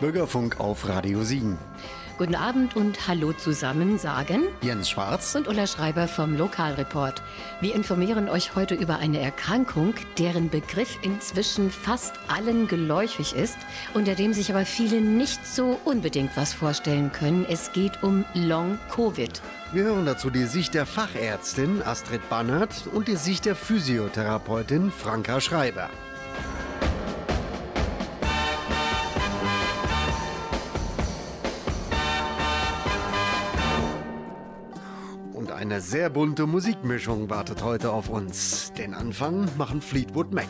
Bürgerfunk auf Radio Siegen. Guten Abend und hallo zusammen, sagen Jens Schwarz und Ulla Schreiber vom Lokalreport. Wir informieren euch heute über eine Erkrankung, deren Begriff inzwischen fast allen geläufig ist, unter dem sich aber viele nicht so unbedingt was vorstellen können. Es geht um Long Covid. Wir hören dazu die Sicht der Fachärztin Astrid Bannert und die Sicht der Physiotherapeutin Franka Schreiber. Eine sehr bunte Musikmischung wartet heute auf uns. Den Anfang machen Fleetwood Mac.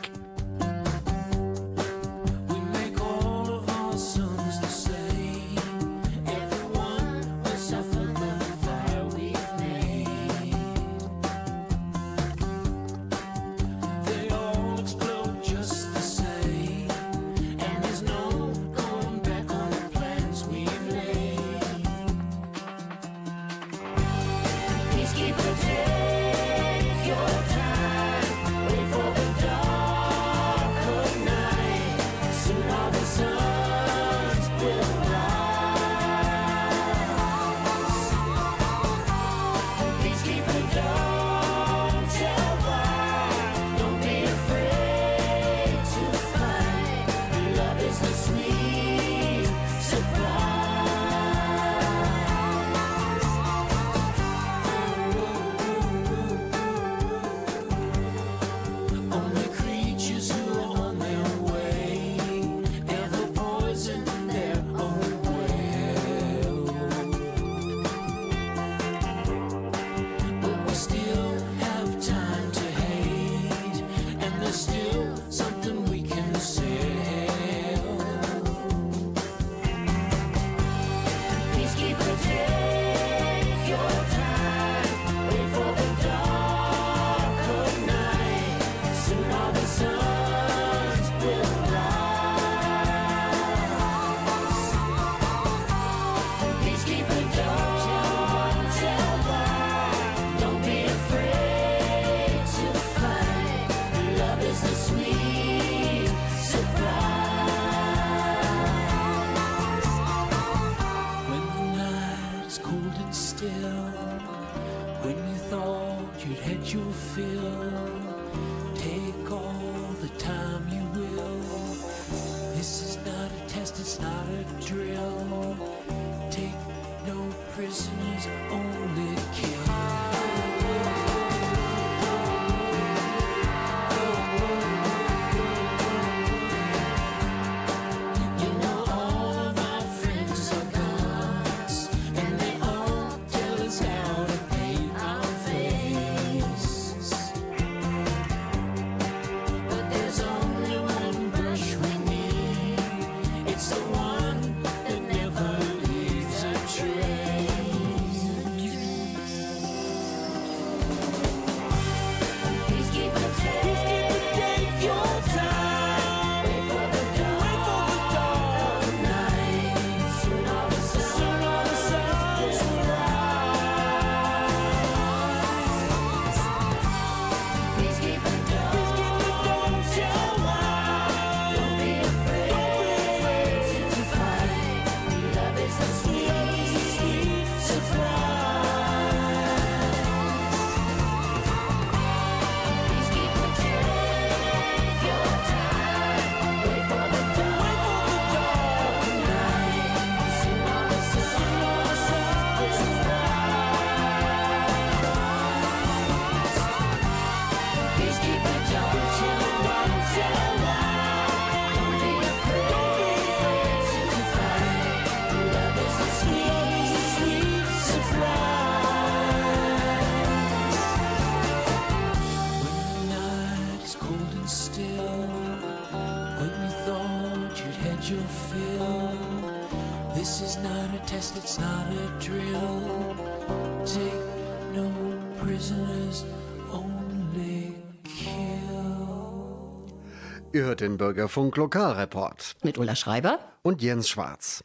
hört den Bürgerfunk Lokalreport. Mit Ulla Schreiber und Jens Schwarz.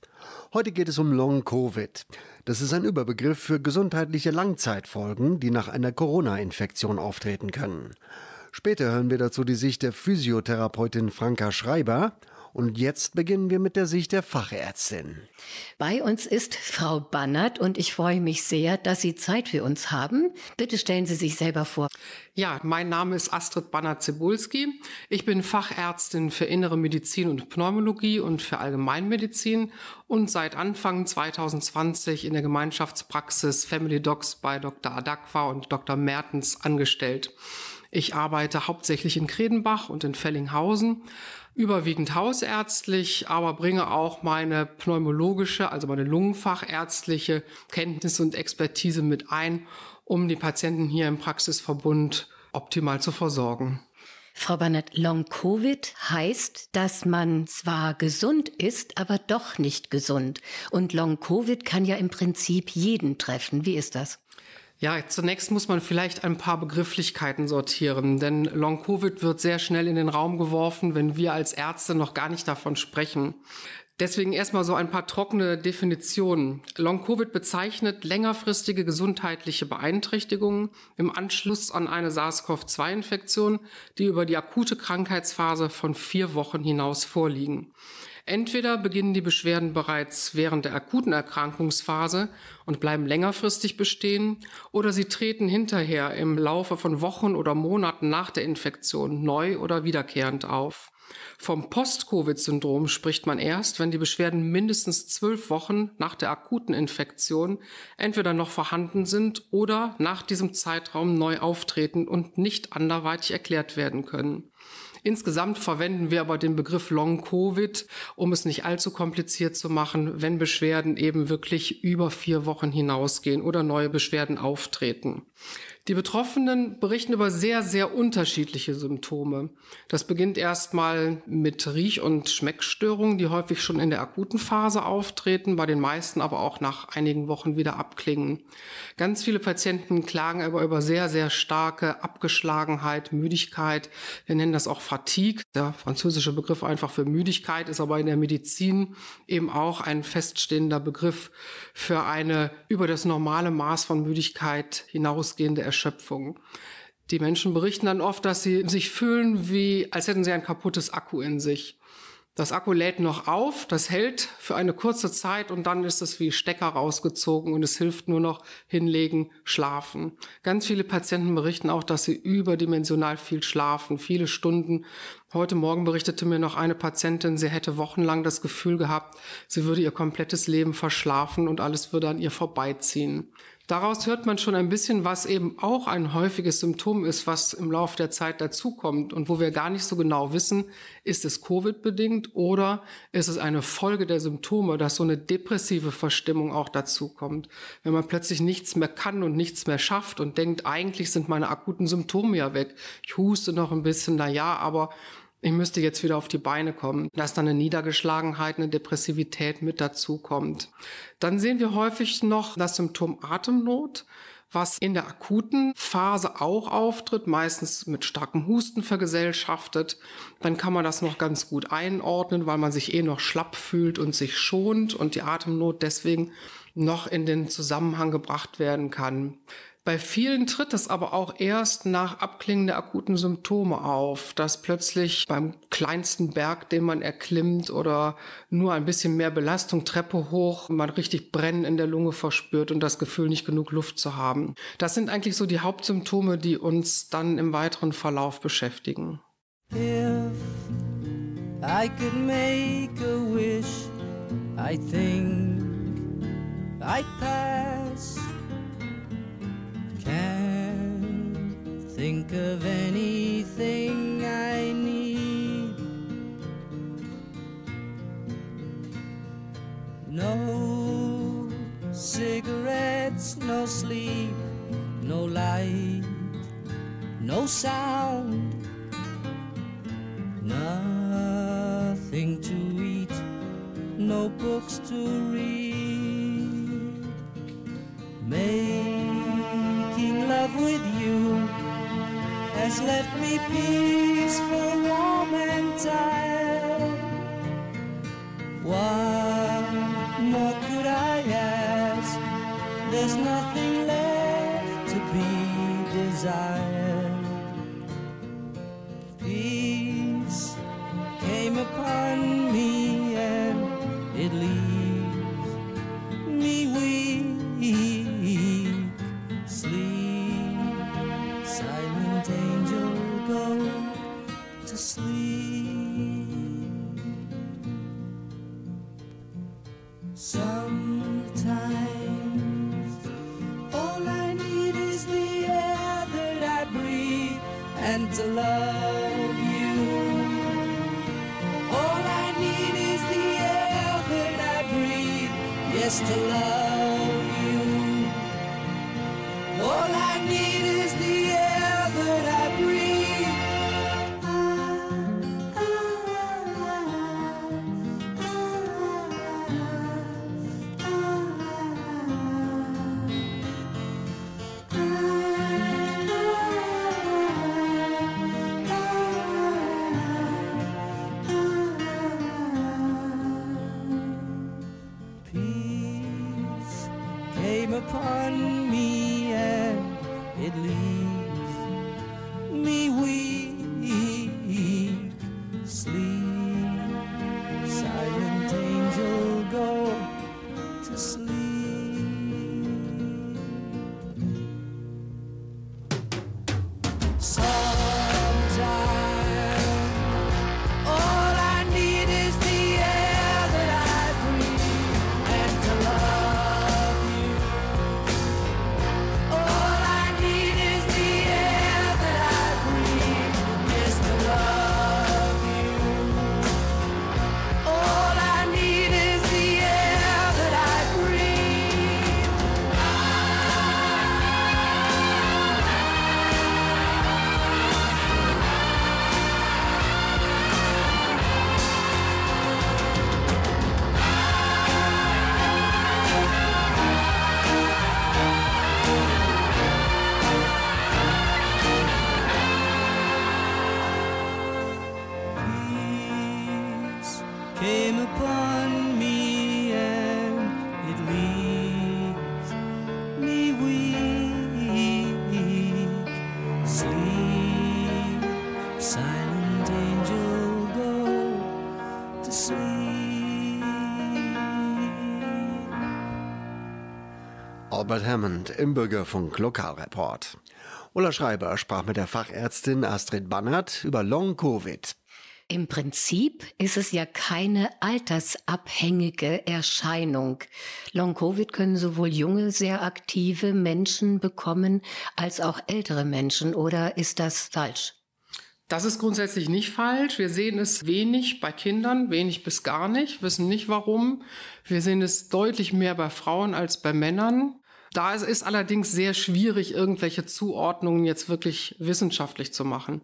Heute geht es um Long Covid. Das ist ein Überbegriff für gesundheitliche Langzeitfolgen, die nach einer Corona-Infektion auftreten können. Später hören wir dazu die Sicht der Physiotherapeutin Franka Schreiber und jetzt beginnen wir mit der Sicht der Fachärztin. Bei uns ist Frau Bannert und ich freue mich sehr, dass Sie Zeit für uns haben. Bitte stellen Sie sich selber vor. Ja, mein Name ist Astrid Bannert-Zebulski. Ich bin Fachärztin für Innere Medizin und Pneumologie und für Allgemeinmedizin und seit Anfang 2020 in der Gemeinschaftspraxis Family Docs bei Dr. Adakwa und Dr. Mertens angestellt. Ich arbeite hauptsächlich in Kredenbach und in Fellinghausen, überwiegend hausärztlich, aber bringe auch meine pneumologische, also meine lungenfachärztliche Kenntnis und Expertise mit ein, um die Patienten hier im Praxisverbund optimal zu versorgen. Frau Bannert, Long-Covid heißt, dass man zwar gesund ist, aber doch nicht gesund. Und Long-Covid kann ja im Prinzip jeden treffen. Wie ist das? Ja, zunächst muss man vielleicht ein paar Begrifflichkeiten sortieren, denn Long-Covid wird sehr schnell in den Raum geworfen, wenn wir als Ärzte noch gar nicht davon sprechen. Deswegen erstmal so ein paar trockene Definitionen. Long-Covid bezeichnet längerfristige gesundheitliche Beeinträchtigungen im Anschluss an eine SARS-CoV-2-Infektion, die über die akute Krankheitsphase von vier Wochen hinaus vorliegen. Entweder beginnen die Beschwerden bereits während der akuten Erkrankungsphase und bleiben längerfristig bestehen, oder sie treten hinterher im Laufe von Wochen oder Monaten nach der Infektion neu oder wiederkehrend auf. Vom Post-Covid-Syndrom spricht man erst, wenn die Beschwerden mindestens zwölf Wochen nach der akuten Infektion entweder noch vorhanden sind oder nach diesem Zeitraum neu auftreten und nicht anderweitig erklärt werden können. Insgesamt verwenden wir aber den Begriff Long-Covid, um es nicht allzu kompliziert zu machen, wenn Beschwerden eben wirklich über vier Wochen hinausgehen oder neue Beschwerden auftreten. Die Betroffenen berichten über sehr, sehr unterschiedliche Symptome. Das beginnt erstmal mit Riech- und Schmeckstörungen, die häufig schon in der akuten Phase auftreten, bei den meisten aber auch nach einigen Wochen wieder abklingen. Ganz viele Patienten klagen aber über sehr, sehr starke Abgeschlagenheit, Müdigkeit. Wir nennen das auch Fatigue. Der französische Begriff einfach für Müdigkeit ist aber in der Medizin eben auch ein feststehender Begriff für eine über das normale Maß von Müdigkeit hinausgehende Erschöpfung. Die Menschen berichten dann oft, dass sie sich fühlen, wie als hätten sie ein kaputtes Akku in sich. Das Akku lädt noch auf, das hält für eine kurze Zeit und dann ist es wie Stecker rausgezogen und es hilft nur noch hinlegen, schlafen. Ganz viele Patienten berichten auch, dass sie überdimensional viel schlafen, viele Stunden. Heute Morgen berichtete mir noch eine Patientin, sie hätte wochenlang das Gefühl gehabt, sie würde ihr komplettes Leben verschlafen und alles würde an ihr vorbeiziehen. Daraus hört man schon ein bisschen, was eben auch ein häufiges Symptom ist, was im Laufe der Zeit dazukommt und wo wir gar nicht so genau wissen, ist es Covid-bedingt oder ist es eine Folge der Symptome, dass so eine depressive Verstimmung auch dazukommt. Wenn man plötzlich nichts mehr kann und nichts mehr schafft und denkt, eigentlich sind meine akuten Symptome ja weg. Ich huste noch ein bisschen, na ja, aber ich müsste jetzt wieder auf die Beine kommen, dass dann eine Niedergeschlagenheit, eine Depressivität mit dazu kommt. Dann sehen wir häufig noch das Symptom Atemnot was in der akuten Phase auch auftritt, meistens mit starkem Husten vergesellschaftet. Dann kann man das noch ganz gut einordnen, weil man sich eh noch schlapp fühlt und sich schont und die Atemnot deswegen noch in den Zusammenhang gebracht werden kann. Bei vielen tritt es aber auch erst nach Abklingen der akuten Symptome auf, dass plötzlich beim kleinsten Berg, den man erklimmt oder nur ein bisschen mehr Belastung Treppe hoch, man richtig Brennen in der Lunge verspürt und das Gefühl, nicht genug Luft zu haben. Das sind eigentlich so die Hauptsymptome, die uns dann im weiteren Verlauf beschäftigen. If I could make a wish, I think I'd pass. Can't think of anything I need. No cigarettes, no sleep, no light, no sound. Nothing to eat, no books to read. Making love with you has left me peaceful, warm, and tired. What more could I ask? There's nothing left to be desired. Peace came upon Albert Hammond im Bürgerfunk Lokalreport. Ulla Schreiber sprach mit der Fachärztin Astrid Bannert über Long-Covid. Im Prinzip ist es ja keine altersabhängige Erscheinung. Long-Covid können sowohl junge, sehr aktive Menschen bekommen, als auch ältere Menschen. Oder ist das falsch? Das ist grundsätzlich nicht falsch. Wir sehen es wenig bei Kindern, wenig bis gar nicht, wissen nicht warum. Wir sehen es deutlich mehr bei Frauen als bei Männern. Da ist es allerdings sehr schwierig, irgendwelche Zuordnungen jetzt wirklich wissenschaftlich zu machen.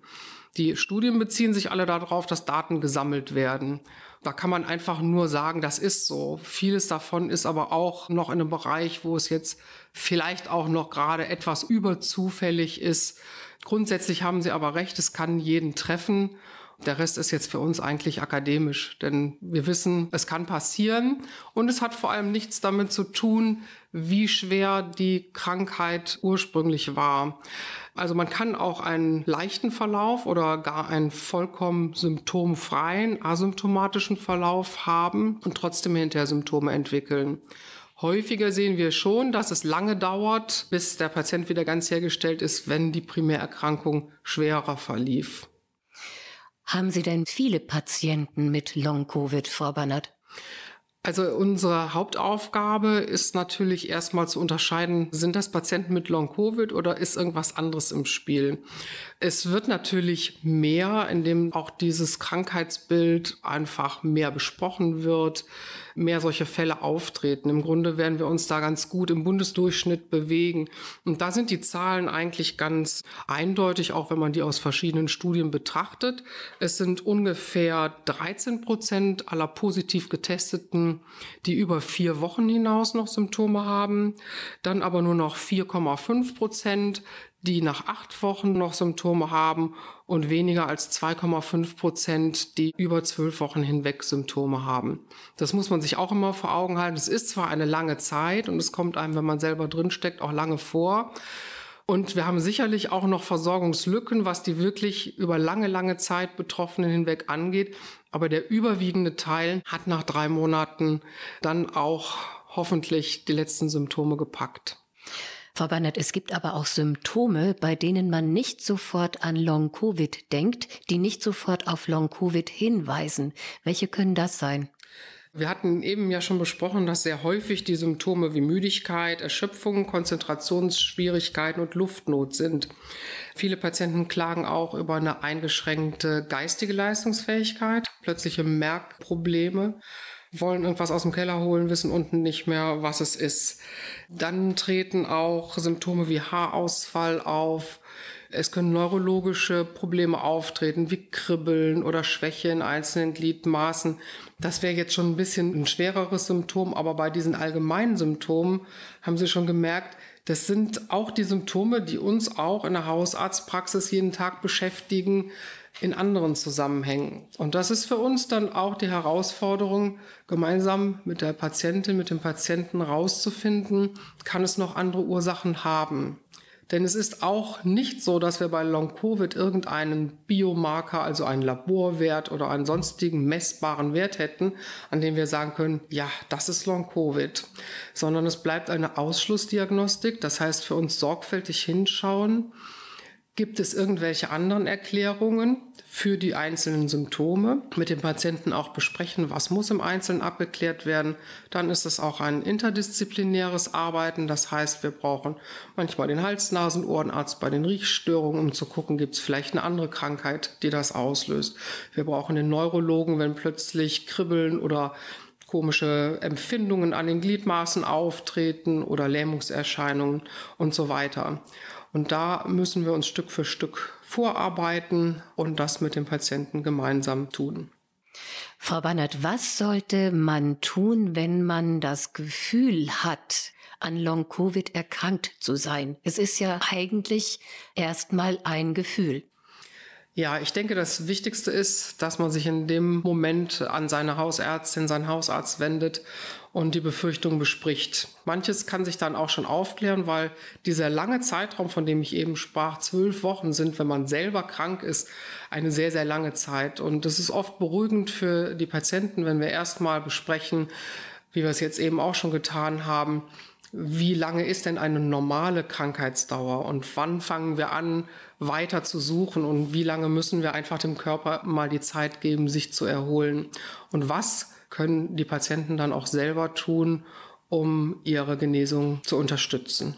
Die Studien beziehen sich alle darauf, dass Daten gesammelt werden. Da kann man einfach nur sagen, das ist so. Vieles davon ist aber auch noch in einem Bereich, wo es jetzt vielleicht auch noch gerade etwas überzufällig ist. Grundsätzlich haben Sie aber recht, es kann jeden treffen. Der Rest ist jetzt für uns eigentlich akademisch, denn wir wissen, es kann passieren und es hat vor allem nichts damit zu tun, wie schwer die Krankheit ursprünglich war. Also man kann auch einen leichten Verlauf oder gar einen vollkommen symptomfreien, asymptomatischen Verlauf haben und trotzdem hinterher Symptome entwickeln. Häufiger sehen wir schon, dass es lange dauert, bis der Patient wieder ganz hergestellt ist, wenn die Primärerkrankung schwerer verlief. Haben Sie denn viele Patienten mit Long-Covid, Frau Bannert? Also unsere Hauptaufgabe ist natürlich erstmal zu unterscheiden, sind das Patienten mit Long-Covid oder ist irgendwas anderes im Spiel. Es wird natürlich mehr, indem auch dieses Krankheitsbild einfach mehr besprochen wird, mehr solche Fälle auftreten. Im Grunde werden wir uns da ganz gut im Bundesdurchschnitt bewegen. Und da sind die Zahlen eigentlich ganz eindeutig, auch wenn man die aus verschiedenen Studien betrachtet. Es sind ungefähr 13 Prozent aller positiv getesteten, die über vier Wochen hinaus noch Symptome haben. Dann aber nur noch 4,5 Prozent, die nach acht Wochen noch Symptome haben und weniger als 2,5 Prozent, die über zwölf Wochen hinweg Symptome haben. Das muss man sich auch immer vor Augen halten. Es ist zwar eine lange Zeit und es kommt einem, wenn man selber drinsteckt, auch lange vor. Und wir haben sicherlich auch noch Versorgungslücken, was die wirklich über lange, lange Zeit Betroffenen hinweg angeht. Aber der überwiegende Teil hat nach drei Monaten dann auch hoffentlich die letzten Symptome gepackt. Frau Bannert, es gibt aber auch Symptome, bei denen man nicht sofort an Long-Covid denkt, die nicht sofort auf Long-Covid hinweisen. Welche können das sein? Wir hatten eben ja schon besprochen, dass sehr häufig die Symptome wie Müdigkeit, Erschöpfung, Konzentrationsschwierigkeiten und Luftnot sind. Viele Patienten klagen auch über eine eingeschränkte geistige Leistungsfähigkeit, plötzliche Merkprobleme wollen irgendwas aus dem Keller holen, wissen unten nicht mehr, was es ist. Dann treten auch Symptome wie Haarausfall auf, es können neurologische Probleme auftreten, wie Kribbeln oder Schwäche in einzelnen Gliedmaßen. Das wäre jetzt schon ein bisschen ein schwereres Symptom, aber bei diesen allgemeinen Symptomen haben Sie schon gemerkt, das sind auch die Symptome, die uns auch in der Hausarztpraxis jeden Tag beschäftigen, in anderen Zusammenhängen. Und das ist für uns dann auch die Herausforderung, gemeinsam mit der Patientin, mit dem Patienten rauszufinden, kann es noch andere Ursachen haben. Denn es ist auch nicht so, dass wir bei Long-Covid irgendeinen Biomarker, also einen Laborwert oder einen sonstigen messbaren Wert hätten, an dem wir sagen können, ja, das ist Long-Covid, sondern es bleibt eine Ausschlussdiagnostik. Das heißt, für uns sorgfältig hinschauen, Gibt es irgendwelche anderen Erklärungen für die einzelnen Symptome? Mit dem Patienten auch besprechen, was muss im Einzelnen abgeklärt werden. Dann ist es auch ein interdisziplinäres Arbeiten. Das heißt, wir brauchen manchmal den Hals-Nasen-Ohrenarzt bei den Riechstörungen, um zu gucken, gibt es vielleicht eine andere Krankheit, die das auslöst. Wir brauchen den Neurologen, wenn plötzlich Kribbeln oder komische Empfindungen an den Gliedmaßen auftreten oder Lähmungserscheinungen und so weiter. Und da müssen wir uns Stück für Stück vorarbeiten und das mit dem Patienten gemeinsam tun. Frau Bannert, was sollte man tun, wenn man das Gefühl hat, an Long-Covid erkrankt zu sein? Es ist ja eigentlich erstmal ein Gefühl. Ja, ich denke, das Wichtigste ist, dass man sich in dem Moment an seine Hausärztin, seinen Hausarzt wendet und die Befürchtung bespricht. Manches kann sich dann auch schon aufklären, weil dieser lange Zeitraum, von dem ich eben sprach, zwölf Wochen sind, wenn man selber krank ist, eine sehr, sehr lange Zeit. Und es ist oft beruhigend für die Patienten, wenn wir erstmal besprechen, wie wir es jetzt eben auch schon getan haben, wie lange ist denn eine normale Krankheitsdauer und wann fangen wir an, weiter zu suchen und wie lange müssen wir einfach dem Körper mal die Zeit geben, sich zu erholen und was können die Patienten dann auch selber tun, um ihre Genesung zu unterstützen.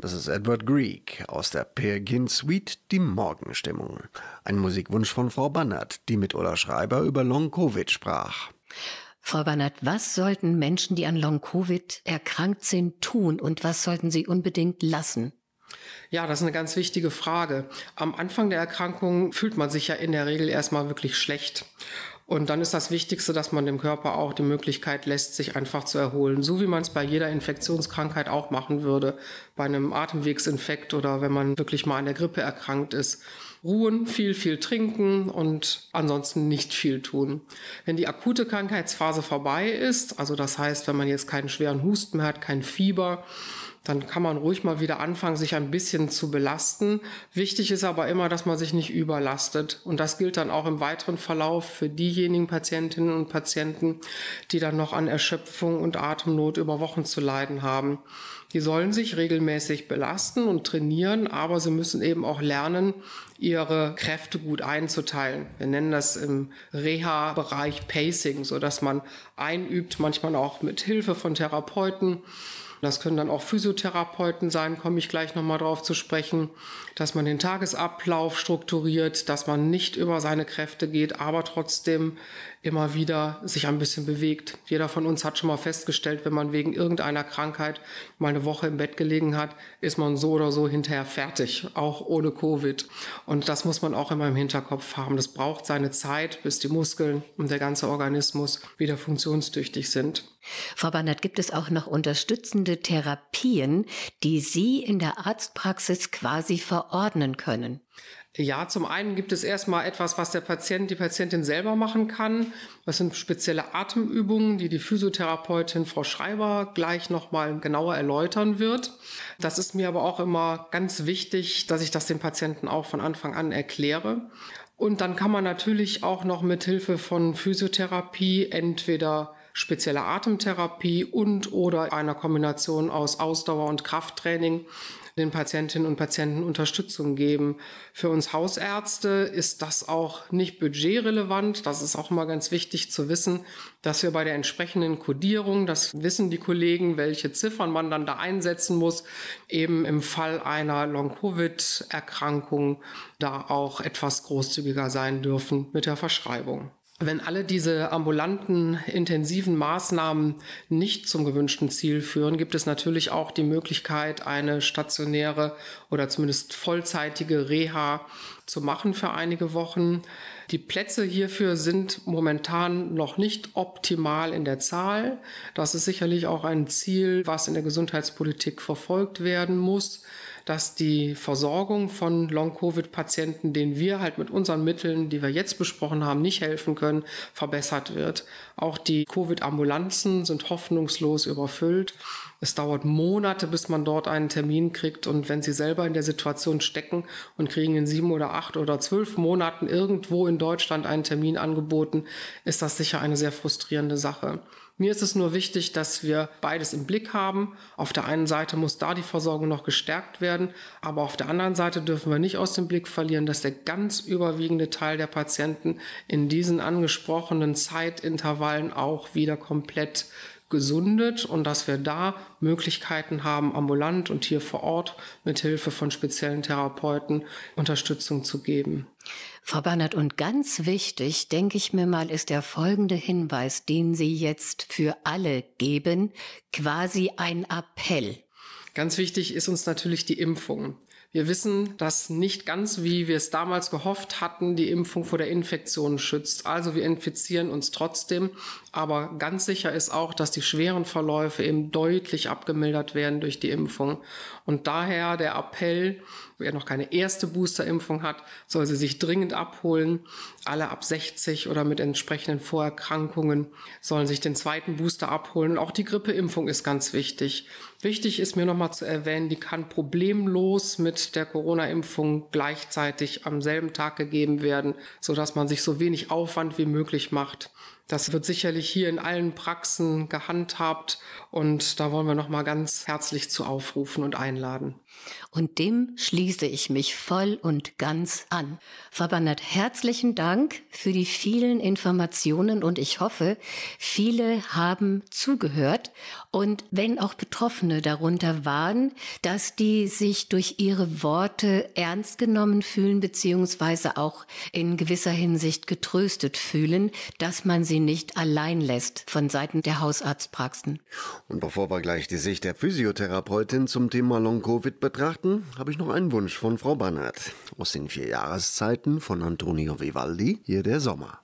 Das ist Edward Grieg aus der Peer Gynt Suite Die Morgenstimmung. Ein Musikwunsch von Frau Bannert, die mit Ulla Schreiber über Long-Covid sprach. Frau Bannert, was sollten Menschen, die an Long-Covid erkrankt sind, tun und was sollten sie unbedingt lassen? Ja, das ist eine ganz wichtige Frage. Am Anfang der Erkrankung fühlt man sich ja in der Regel erstmal wirklich schlecht. Und dann ist das Wichtigste, dass man dem Körper auch die Möglichkeit lässt, sich einfach zu erholen. So wie man es bei jeder Infektionskrankheit auch machen würde. Bei einem Atemwegsinfekt oder wenn man wirklich mal an der Grippe erkrankt ist. Ruhen, viel, viel trinken und ansonsten nicht viel tun. Wenn die akute Krankheitsphase vorbei ist, also das heißt, wenn man jetzt keinen schweren Husten mehr hat, kein Fieber, dann kann man ruhig mal wieder anfangen, sich ein bisschen zu belasten. Wichtig ist aber immer, dass man sich nicht überlastet. Und das gilt dann auch im weiteren Verlauf für diejenigen Patientinnen und Patienten, die dann noch an Erschöpfung und Atemnot über Wochen zu leiden haben. Die sollen sich regelmäßig belasten und trainieren, aber sie müssen eben auch lernen, ihre Kräfte gut einzuteilen. Wir nennen das im Reha-Bereich Pacing, so dass man einübt, manchmal auch mit Hilfe von Therapeuten das können dann auch Physiotherapeuten sein, komme ich gleich nochmal drauf zu sprechen, dass man den Tagesablauf strukturiert, dass man nicht über seine Kräfte geht, aber trotzdem immer wieder sich ein bisschen bewegt. Jeder von uns hat schon mal festgestellt, wenn man wegen irgendeiner Krankheit mal eine Woche im Bett gelegen hat, ist man so oder so hinterher fertig, auch ohne Covid. Und das muss man auch immer im Hinterkopf haben. Das braucht seine Zeit, bis die Muskeln und der ganze Organismus wieder funktionstüchtig sind. Frau Bannert, gibt es auch noch unterstützende Therapien, die Sie in der Arztpraxis quasi verordnen können? Ja, zum einen gibt es erstmal etwas, was der Patient, die Patientin selber machen kann. Das sind spezielle Atemübungen, die die Physiotherapeutin Frau Schreiber gleich nochmal genauer erläutern wird. Das ist mir aber auch immer ganz wichtig, dass ich das dem Patienten auch von Anfang an erkläre. Und dann kann man natürlich auch noch mit Hilfe von Physiotherapie entweder spezielle Atemtherapie und oder einer Kombination aus Ausdauer und Krafttraining den Patientinnen und Patienten Unterstützung geben. Für uns Hausärzte ist das auch nicht budgetrelevant. Das ist auch immer ganz wichtig zu wissen, dass wir bei der entsprechenden Kodierung, das wissen die Kollegen, welche Ziffern man dann da einsetzen muss, eben im Fall einer Long-Covid-Erkrankung da auch etwas großzügiger sein dürfen mit der Verschreibung. Wenn alle diese ambulanten, intensiven Maßnahmen nicht zum gewünschten Ziel führen, gibt es natürlich auch die Möglichkeit, eine stationäre oder zumindest vollzeitige Reha zu machen für einige Wochen. Die Plätze hierfür sind momentan noch nicht optimal in der Zahl. Das ist sicherlich auch ein Ziel, was in der Gesundheitspolitik verfolgt werden muss dass die Versorgung von Long-Covid-Patienten, denen wir halt mit unseren Mitteln, die wir jetzt besprochen haben, nicht helfen können, verbessert wird. Auch die Covid-Ambulanzen sind hoffnungslos überfüllt. Es dauert Monate, bis man dort einen Termin kriegt. Und wenn Sie selber in der Situation stecken und kriegen in sieben oder acht oder zwölf Monaten irgendwo in Deutschland einen Termin angeboten, ist das sicher eine sehr frustrierende Sache. Mir ist es nur wichtig, dass wir beides im Blick haben. Auf der einen Seite muss da die Versorgung noch gestärkt werden, aber auf der anderen Seite dürfen wir nicht aus dem Blick verlieren, dass der ganz überwiegende Teil der Patienten in diesen angesprochenen Zeitintervallen auch wieder komplett gesundet und dass wir da Möglichkeiten haben, ambulant und hier vor Ort mit Hilfe von speziellen Therapeuten Unterstützung zu geben. Frau Bannert, und ganz wichtig, denke ich mir mal, ist der folgende Hinweis, den Sie jetzt für alle geben, quasi ein Appell. Ganz wichtig ist uns natürlich die Impfung. Wir wissen, dass nicht ganz, wie wir es damals gehofft hatten, die Impfung vor der Infektion schützt. Also wir infizieren uns trotzdem. Aber ganz sicher ist auch, dass die schweren Verläufe eben deutlich abgemildert werden durch die Impfung. Und daher der Appell, wer noch keine erste Boosterimpfung hat, soll sie sich dringend abholen. Alle ab 60 oder mit entsprechenden Vorerkrankungen sollen sich den zweiten Booster abholen. auch die Grippeimpfung ist ganz wichtig. Wichtig ist mir nochmal zu erwähnen, die kann problemlos mit der Corona-Impfung gleichzeitig am selben Tag gegeben werden, sodass man sich so wenig Aufwand wie möglich macht. Das wird sicherlich hier in allen Praxen gehandhabt und da wollen wir noch mal ganz herzlich zu aufrufen und einladen. Und dem schließe ich mich voll und ganz an. Frau Bannert, herzlichen Dank für die vielen Informationen und ich hoffe, viele haben zugehört Und wenn auch Betroffene darunter waren, dass die sich durch ihre Worte ernst genommen fühlen, beziehungsweise auch in gewisser Hinsicht getröstet fühlen, dass man sie nicht allein lässt von Seiten der Hausarztpraxen. Und bevor wir gleich die Sicht der Physiotherapeutin zum Thema Long-Covid betrachten, habe ich noch einen Wunsch von Frau Bannert. Aus den vier Jahreszeiten von Antonio Vivaldi, hier der Sommer.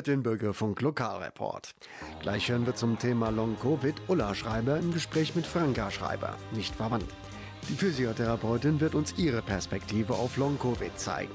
Hört den Bürgerfunk Lokalreport. Gleich hören wir zum Thema Long Covid Ulla Schreiber im Gespräch mit Franka Schreiber, nicht verwandt. Die Physiotherapeutin wird uns ihre Perspektive auf Long Covid zeigen.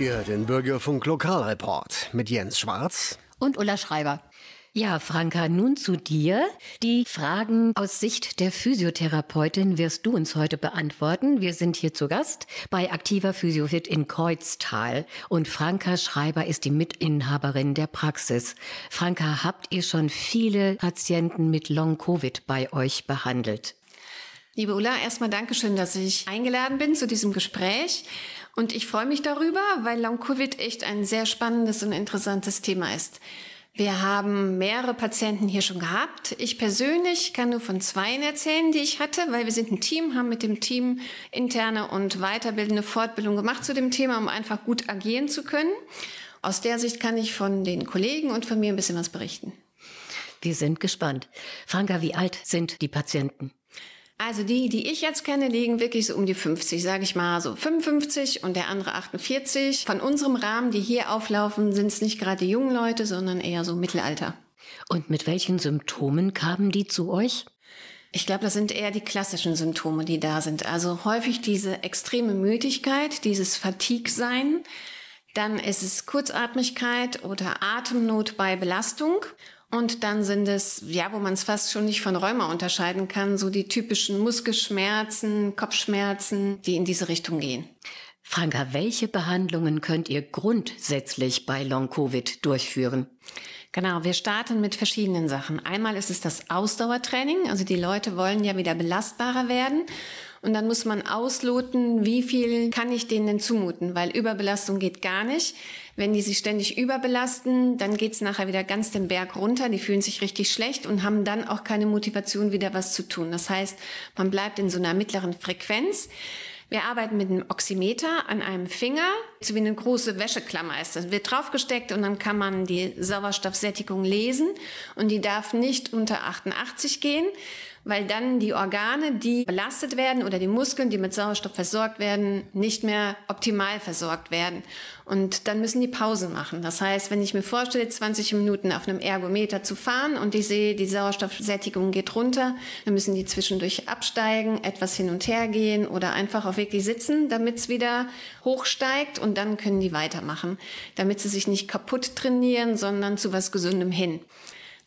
Ihr hört den Bürgerfunk Lokalreport mit Jens Schwarz. Und Ulla Schreiber. Ja, Franka, nun zu dir. Die Fragen aus Sicht der Physiotherapeutin wirst du uns heute beantworten. Wir sind hier zu Gast bei Aktiver Physiofit in Kreuztal und Franka Schreiber ist die Mitinhaberin der Praxis. Franka, habt ihr schon viele Patienten mit Long-Covid bei euch behandelt? Liebe Ulla, erstmal Dankeschön, dass ich eingeladen bin zu diesem Gespräch. Und ich freue mich darüber, weil Long-Covid echt ein sehr spannendes und interessantes Thema ist. Wir haben mehrere Patienten hier schon gehabt. Ich persönlich kann nur von zweien erzählen, die ich hatte, weil wir sind ein Team, haben mit dem Team interne und weiterbildende Fortbildung gemacht zu dem Thema, um einfach gut agieren zu können. Aus der Sicht kann ich von den Kollegen und von mir ein bisschen was berichten. Wir sind gespannt. Franka, wie alt sind die Patienten? Also die, die ich jetzt kenne, liegen wirklich so um die 50, sage ich mal so 55 und der andere 48. Von unserem Rahmen, die hier auflaufen, sind es nicht gerade die jungen Leute, sondern eher so Mittelalter. Und mit welchen Symptomen kamen die zu euch? Ich glaube, das sind eher die klassischen Symptome, die da sind. Also häufig diese extreme Müdigkeit, dieses Fatigue-Sein. Dann ist es Kurzatmigkeit oder Atemnot bei Belastung. Und dann sind es, ja, wo man es fast schon nicht von Rheuma unterscheiden kann, so die typischen Muskelschmerzen, Kopfschmerzen, die in diese Richtung gehen. Franka, welche Behandlungen könnt ihr grundsätzlich bei Long-Covid durchführen? Genau, wir starten mit verschiedenen Sachen. Einmal ist es das Ausdauertraining, also die Leute wollen ja wieder belastbarer werden. Und dann muss man ausloten, wie viel kann ich denen denn zumuten, weil Überbelastung geht gar nicht. Wenn die sich ständig überbelasten, dann geht's nachher wieder ganz den Berg runter, die fühlen sich richtig schlecht und haben dann auch keine Motivation, wieder was zu tun. Das heißt, man bleibt in so einer mittleren Frequenz. Wir arbeiten mit einem Oximeter an einem Finger, so wie eine große Wäscheklammer ist. Das wird draufgesteckt und dann kann man die Sauerstoffsättigung lesen und die darf nicht unter 88 gehen, weil dann die Organe, die belastet werden oder die Muskeln, die mit Sauerstoff versorgt werden, nicht mehr optimal versorgt werden. Und dann müssen die Pausen machen. Das heißt, wenn ich mir vorstelle, 20 Minuten auf einem Ergometer zu fahren und ich sehe, die Sauerstoffsättigung geht runter, dann müssen die zwischendurch absteigen, etwas hin und her gehen oder einfach auch wirklich sitzen, damit es wieder hochsteigt und dann können die weitermachen, damit sie sich nicht kaputt trainieren, sondern zu was Gesundem hin.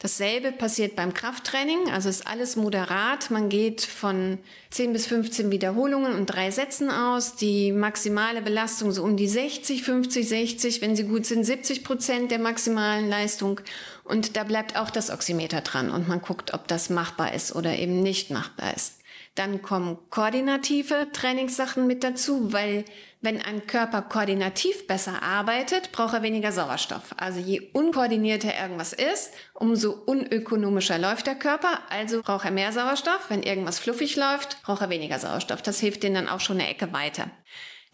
Dasselbe passiert beim Krafttraining, also ist alles moderat. Man geht von 10 bis 15 Wiederholungen und drei Sätzen aus. Die maximale Belastung so um die 60, 50, 60, wenn sie gut sind, 70 Prozent der maximalen Leistung. Und da bleibt auch das Oximeter dran und man guckt, ob das machbar ist oder eben nicht machbar ist. Dann kommen koordinative Trainingssachen mit dazu, weil wenn ein Körper koordinativ besser arbeitet, braucht er weniger Sauerstoff. Also je unkoordinierter irgendwas ist, umso unökonomischer läuft der Körper, also braucht er mehr Sauerstoff. Wenn irgendwas fluffig läuft, braucht er weniger Sauerstoff. Das hilft denen dann auch schon eine Ecke weiter.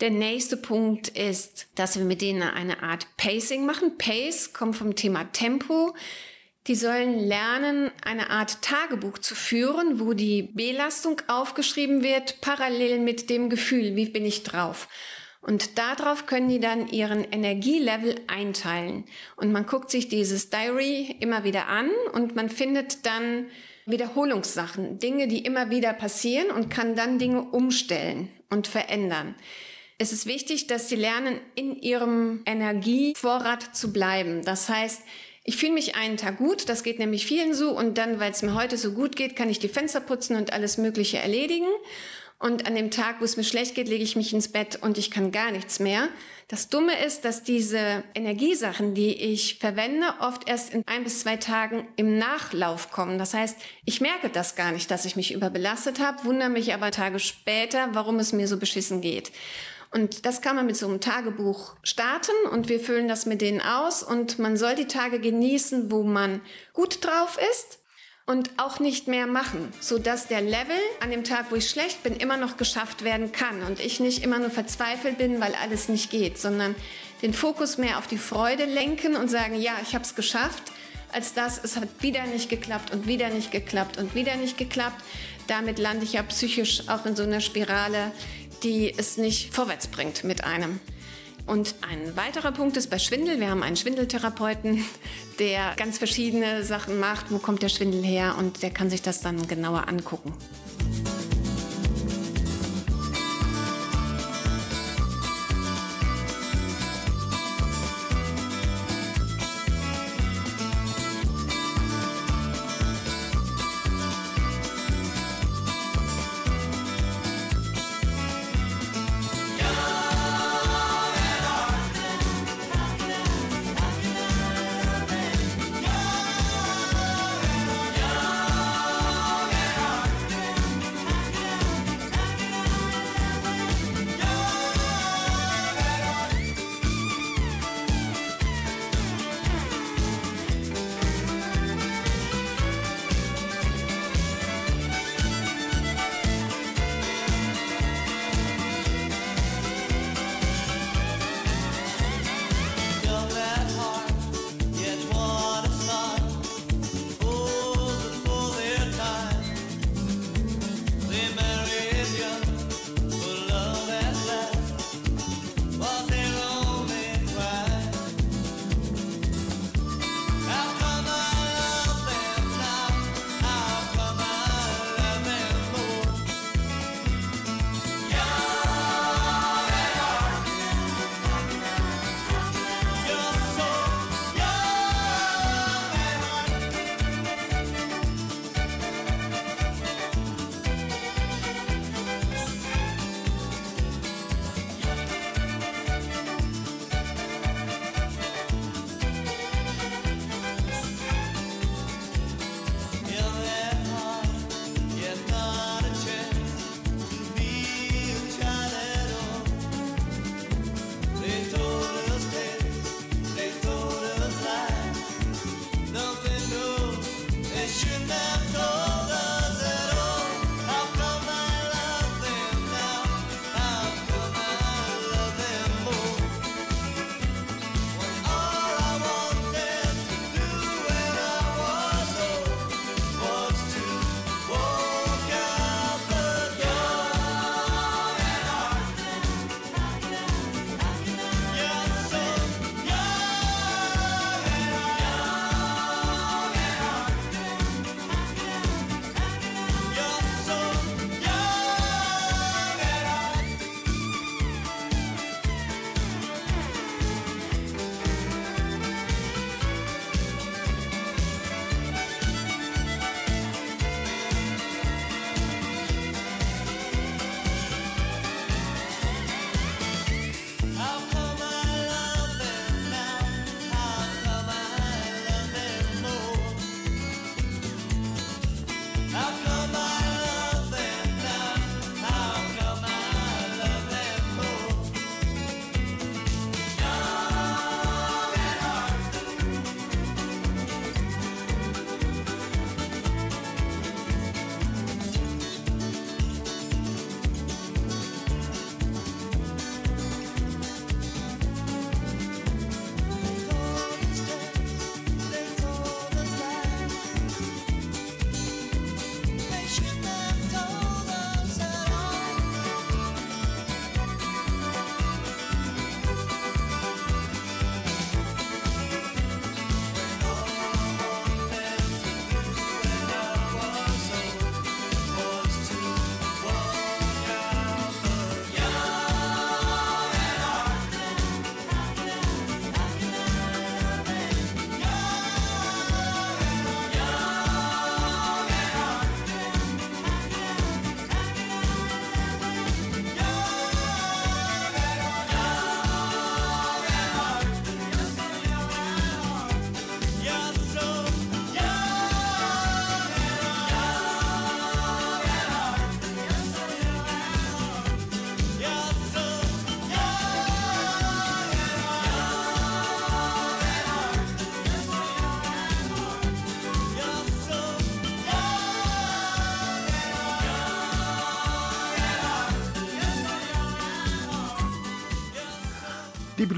Der nächste Punkt ist, dass wir mit denen eine Art Pacing machen. Pace kommt vom Thema Tempo. Die sollen lernen, eine Art Tagebuch zu führen, wo die Belastung aufgeschrieben wird, parallel mit dem Gefühl, wie bin ich drauf. Und darauf können die dann ihren Energielevel einteilen. Und man guckt sich dieses Diary immer wieder an und man findet dann Wiederholungssachen, Dinge, die immer wieder passieren und kann dann Dinge umstellen und verändern. Es ist wichtig, dass die lernen, in ihrem Energievorrat zu bleiben. Das heißt, ich fühle mich einen Tag gut, das geht nämlich vielen so und dann, weil es mir heute so gut geht, kann ich die Fenster putzen und alles Mögliche erledigen. Und an dem Tag, wo es mir schlecht geht, lege ich mich ins Bett und ich kann gar nichts mehr. Das Dumme ist, dass diese Energiesachen, die ich verwende, oft erst in ein bis zwei Tagen im Nachlauf kommen. Das heißt, ich merke das gar nicht, dass ich mich überbelastet habe, wundere mich aber Tage später, warum es mir so beschissen geht. Und das kann man mit so einem Tagebuch starten und wir füllen das mit denen aus und man soll die Tage genießen, wo man gut drauf ist und auch nicht mehr machen, so dass der Level an dem Tag, wo ich schlecht bin, immer noch geschafft werden kann und ich nicht immer nur verzweifelt bin, weil alles nicht geht, sondern den Fokus mehr auf die Freude lenken und sagen, ja, ich habe es geschafft, als dass es hat wieder nicht geklappt und wieder nicht geklappt und wieder nicht geklappt. Damit lande ich ja psychisch auch in so einer Spirale, die es nicht vorwärts bringt mit einem. Und ein weiterer Punkt ist bei Schwindel. Wir haben einen Schwindeltherapeuten, der ganz verschiedene Sachen macht. Wo kommt der Schwindel her? Und der kann sich das dann genauer angucken.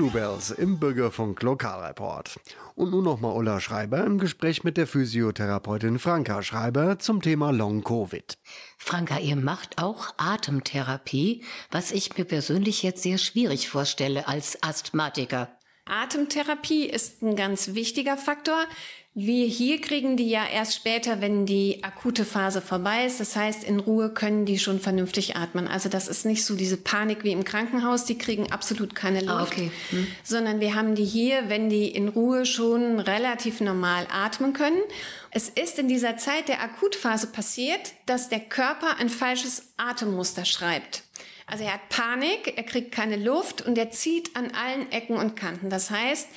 Bluebells im Bürgerfunk Lokalreport. Und nun nochmal Ulla Schreiber im Gespräch mit der Physiotherapeutin Franka Schreiber zum Thema Long Covid. Franka, ihr macht auch Atemtherapie, was ich mir persönlich jetzt sehr schwierig vorstelle als Asthmatiker. Atemtherapie ist ein ganz wichtiger Faktor. Wir hier kriegen die ja erst später, wenn die akute Phase vorbei ist. Das heißt, in Ruhe können die schon vernünftig atmen. Also das ist nicht so diese Panik wie im Krankenhaus. Die kriegen absolut keine Luft. Ah, okay. Hm. Sondern wir haben die hier, wenn die in Ruhe schon relativ normal atmen können. Es ist in dieser Zeit der Akutphase passiert, dass der Körper ein falsches Atemmuster schreibt. Also er hat Panik, er kriegt keine Luft und er zieht an allen Ecken und Kanten. Das heißt,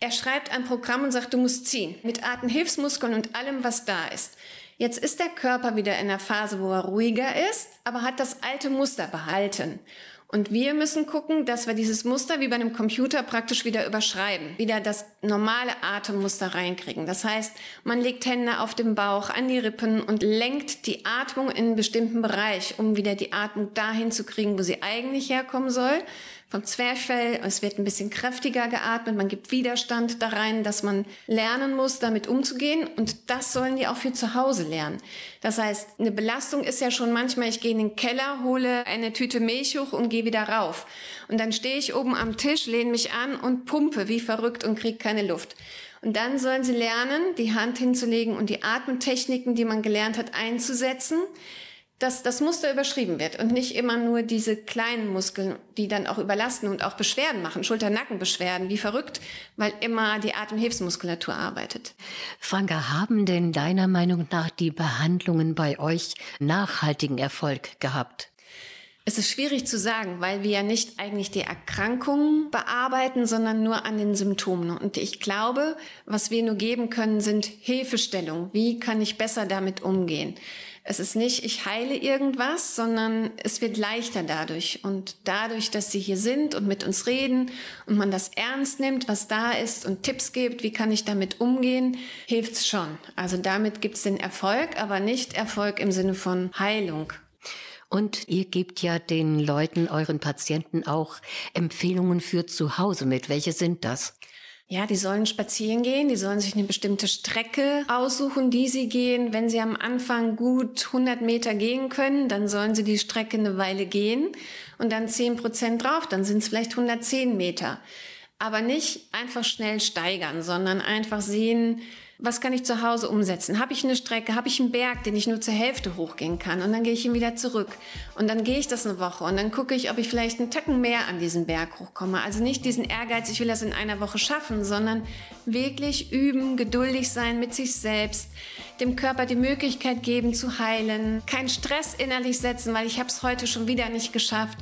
er schreibt ein Programm und sagt, du musst ziehen. Mit Atemhilfsmuskeln und allem, was da ist. Jetzt ist der Körper wieder in der Phase, wo er ruhiger ist, aber hat das alte Muster behalten. Und wir müssen gucken, dass wir dieses Muster wie bei einem Computer praktisch wieder überschreiben, wieder das normale Atemmuster reinkriegen. Das heißt, man legt Hände auf den Bauch, an die Rippen und lenkt die Atmung in einen bestimmten Bereich, um wieder die Atmung dahin zu kriegen, wo sie eigentlich herkommen soll. Vom Zwerchfell, es wird ein bisschen kräftiger geatmet, man gibt Widerstand da rein, dass man lernen muss, damit umzugehen. Und das sollen die auch für zu Hause lernen. Das heißt, eine Belastung ist ja schon manchmal, ich gehe in den Keller, hole eine Tüte Milch hoch und gehe wieder rauf. Und dann stehe ich oben am Tisch, lehne mich an und pumpe wie verrückt und kriege keine Luft. Und dann sollen sie lernen, die Hand hinzulegen und die Atemtechniken, die man gelernt hat, einzusetzen, dass das Muster überschrieben wird und nicht immer nur diese kleinen Muskeln, die dann auch überlasten und auch Beschwerden machen, Schulter-Nackenbeschwerden, wie verrückt, weil immer die Atemhilfsmuskulatur arbeitet. Franka, haben denn deiner Meinung nach die Behandlungen bei euch nachhaltigen Erfolg gehabt? Es ist schwierig zu sagen, weil wir ja nicht eigentlich die Erkrankung bearbeiten, sondern nur an den Symptomen. Und ich glaube, was wir nur geben können, sind Hilfestellungen. Wie kann ich besser damit umgehen? Es ist nicht, ich heile irgendwas, sondern es wird leichter dadurch. Und dadurch, dass sie hier sind und mit uns reden und man das ernst nimmt, was da ist und Tipps gibt, wie kann ich damit umgehen, hilft's schon. Also damit gibt's den Erfolg, aber nicht Erfolg im Sinne von Heilung. Und ihr gebt ja den Leuten, euren Patienten auch Empfehlungen für zu Hause mit. Welche sind das? Ja, die sollen spazieren gehen, die sollen sich eine bestimmte Strecke aussuchen, die sie gehen. Wenn sie am Anfang gut 100 Meter gehen können, dann sollen sie die Strecke eine Weile gehen und dann 10 Prozent drauf, dann sind es vielleicht 110 Meter. Aber nicht einfach schnell steigern, sondern einfach sehen, was kann ich zu Hause umsetzen? Habe ich eine Strecke, habe ich einen Berg, den ich nur zur Hälfte hochgehen kann und dann gehe ich ihn wieder zurück. Und dann gehe ich das eine Woche und dann gucke ich, ob ich vielleicht einen Tacken mehr an diesen Berg hochkomme. Also nicht diesen Ehrgeiz, ich will das in einer Woche schaffen, sondern wirklich üben, geduldig sein mit sich selbst, dem Körper die Möglichkeit geben zu heilen, keinen Stress innerlich setzen, weil ich habe es heute schon wieder nicht geschafft,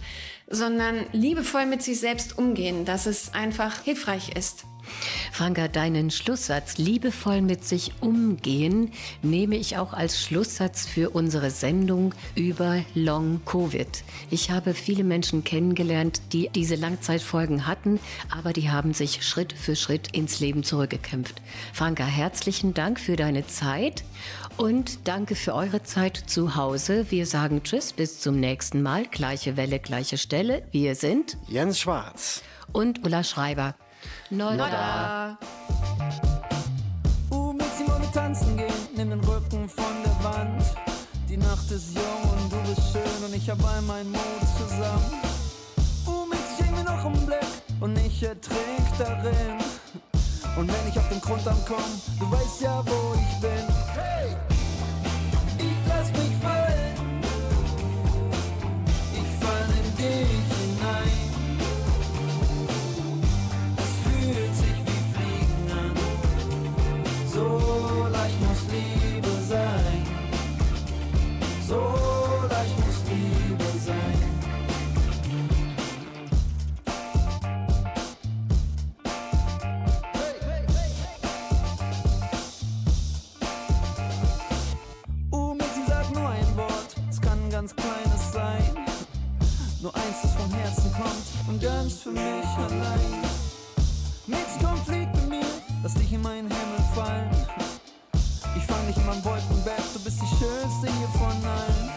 sondern liebevoll mit sich selbst umgehen, dass es einfach hilfreich ist. Franka, deinen Schlusssatz liebevoll mit sich umgehen nehme ich auch als Schlusssatz für unsere Sendung über Long Covid. Ich habe viele Menschen kennengelernt, die diese Langzeitfolgen hatten, aber die haben sich Schritt für Schritt ins Leben zurückgekämpft. Franka, herzlichen Dank für deine Zeit und danke für eure Zeit zu Hause. Wir sagen Tschüss, bis zum nächsten Mal. Gleiche Welle, gleiche Stelle. Wir sind Jens Schwarz. und Ulla Schreiber. Nodda. Uh, wollen wir tanzen gehen? Nimm den Rücken von der Wand. Die Nacht ist jung und du bist schön und ich hab all meinen Mut zusammen. Uh, Mixi, schenk mir noch einen Blick und ich ertrink darin. Und wenn ich auf den Grund ankomm, du weißt ja, wo ich bin. Und ganz für mich allein. Mix, komm, flieg mit mir, lass dich in meinen Himmel fallen. Ich fang dich in meinem Wolkenbett, du bist die schönste hier von allen.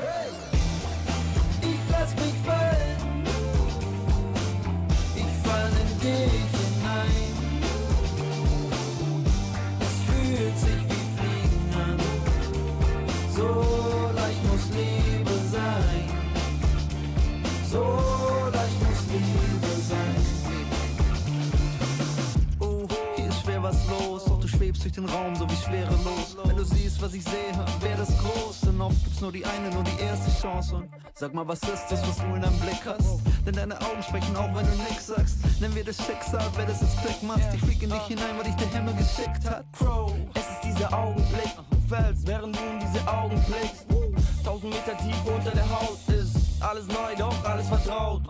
Den Raum so wie schwerelos. Wenn du siehst, was ich sehe, wäre das groß. Denn oft gibt's nur die eine, nur die erste Chance. Und sag mal, was ist das, was du in deinem Blick hast? Denn deine Augen sprechen auch, wenn du nix sagst. Nennen wir das Schicksal, wer das ins Blick macht. Ich flieg in dich hinein, weil dich der Himmel geschickt hat. Crow, es ist dieser Augenblick. Du fällst, während du in diese Augen blickst. Tausend Meter tief unter der Haut ist alles neu, doch alles vertraut.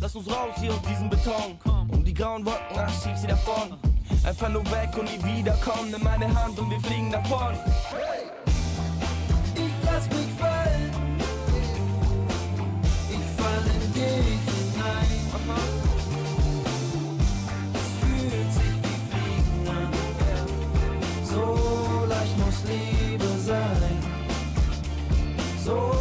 Lass uns raus hier aus diesem Beton. Und die grauen Wolken, ach, schieb sie davon. Einfach nur weg und nie wiederkommen. Nimm meine Hand und wir fliegen davon. Ich lass mich fallen. Ich fall in dich hinein. Es fühlt sich wie Fliegen an. So leicht muss Liebe sein. So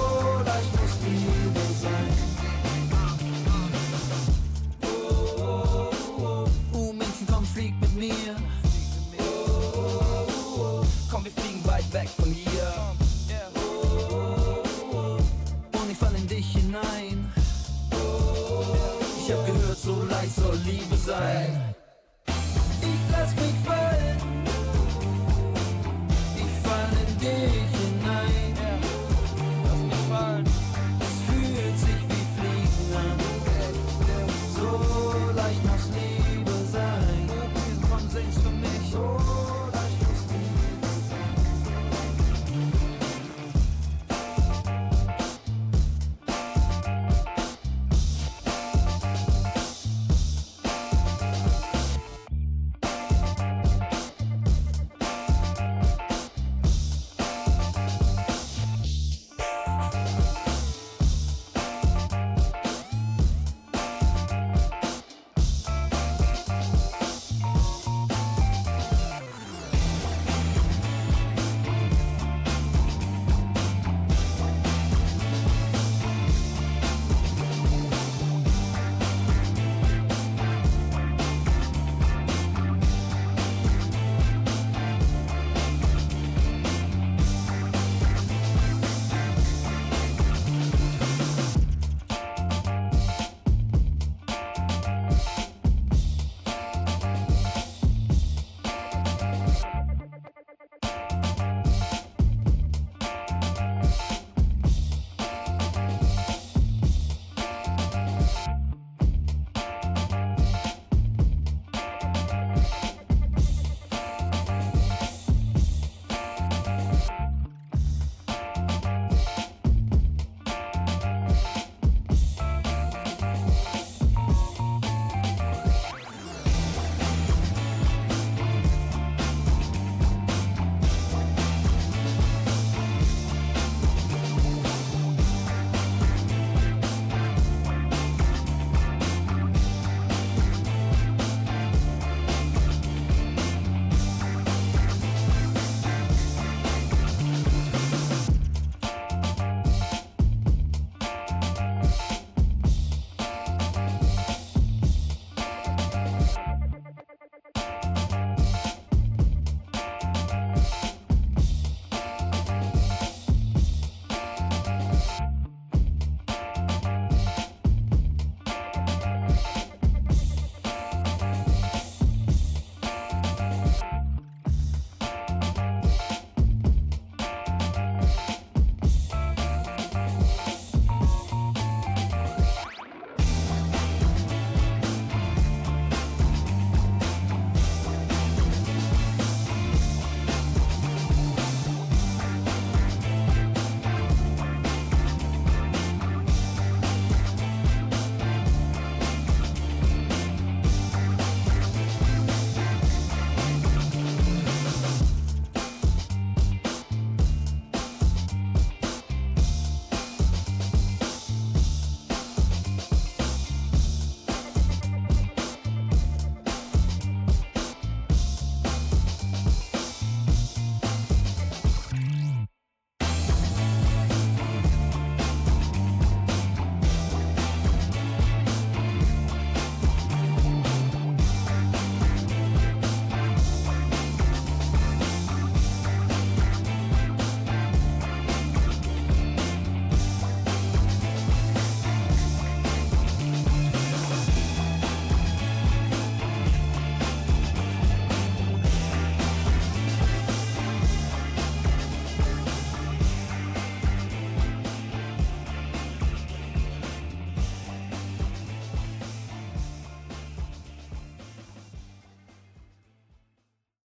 Liebe sein.